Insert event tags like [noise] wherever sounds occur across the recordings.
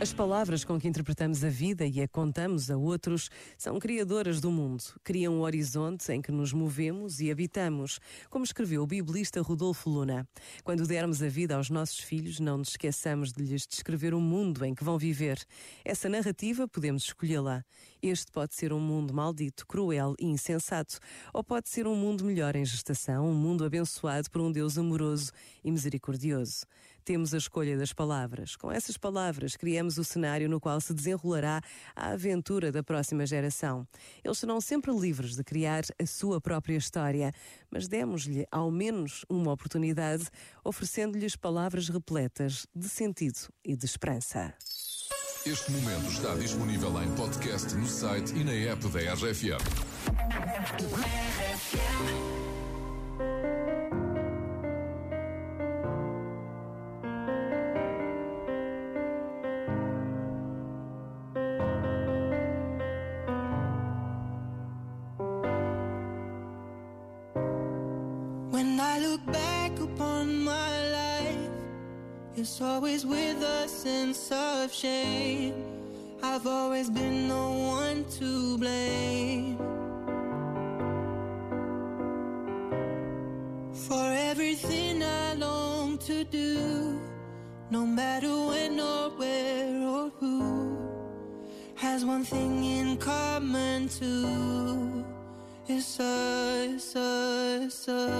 As palavras com que interpretamos a vida e a contamos a outros são criadoras do mundo. Criam um horizonte em que nos movemos e habitamos, como escreveu o biblista Rodolfo Luna. Quando dermos a vida aos nossos filhos, não nos esqueçamos de lhes descrever o mundo em que vão viver. Essa narrativa podemos escolhê-la. Este pode ser um mundo maldito, cruel e insensato, ou pode ser um mundo melhor em gestação, um mundo abençoado por um Deus amoroso e misericordioso. Temos a escolha das palavras. Com essas palavras, criamos o cenário no qual se desenrolará a aventura da próxima geração. Eles serão sempre livres de criar a sua própria história, mas demos-lhe ao menos uma oportunidade, oferecendo-lhes palavras repletas de sentido e de esperança. Este momento está disponível em podcast no site e na app da RFM. Look back upon my life, it's always with a sense of shame. I've always been the one to blame. For everything I long to do, no matter when or where or who, has one thing in common too. It's us, it's a,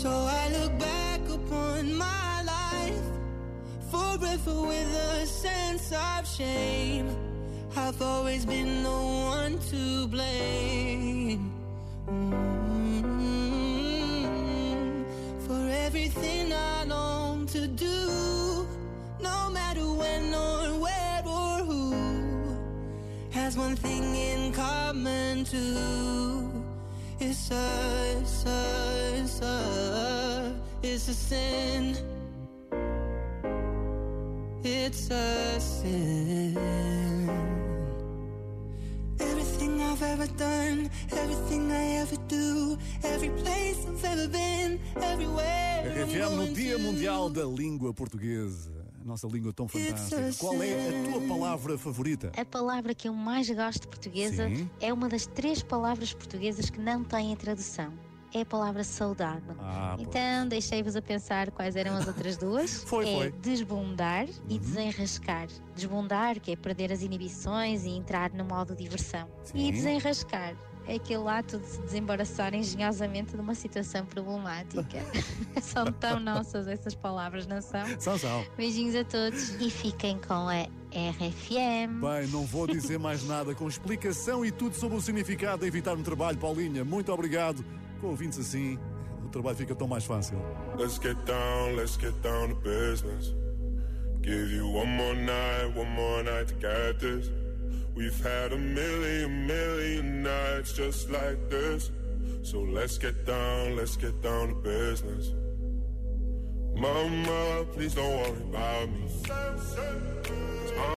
So I look back upon my life forever with a sense of shame. I've always been the one to blame. Mm, For everything I long to do, no matter when or where or who, has one thing in common too. It's a, it's a sin. It's a sin. Everything I've ever done, everything I ever do, every place I've ever been, everywhere. RFM no Dia. Mundial da Língua Portuguesa. A nossa língua tão fantástica. Qual é a tua palavra favorita? A palavra que eu mais gosto portuguesa Sim. é uma das três palavras portuguesas que não têm tradução. É a palavra saudade. Ah, então, deixei-vos a pensar quais eram as outras duas. [laughs] Foi, é foi. desbundar e Uhum. desenrascar. Desbundar, que é perder as inibições e entrar no modo diversão. Sim. E desenrascar é aquele ato de se desembaraçar engenhosamente de uma situação problemática. [laughs] são tão [laughs] nossas essas palavras, não são? São, são. Beijinhos a todos e fiquem com a RFM. Bem, não vou dizer mais nada com explicação e tudo sobre o significado de evitar um trabalho, Paulinha. Muito obrigado. Com ouvintes assim, o trabalho fica tão mais fácil. Let's get down, let's get down to business. Give you one more night, one more night to get this. We've had a million, million nights just like this. So let's get down, let's get down to business. Mama, please don't worry about me.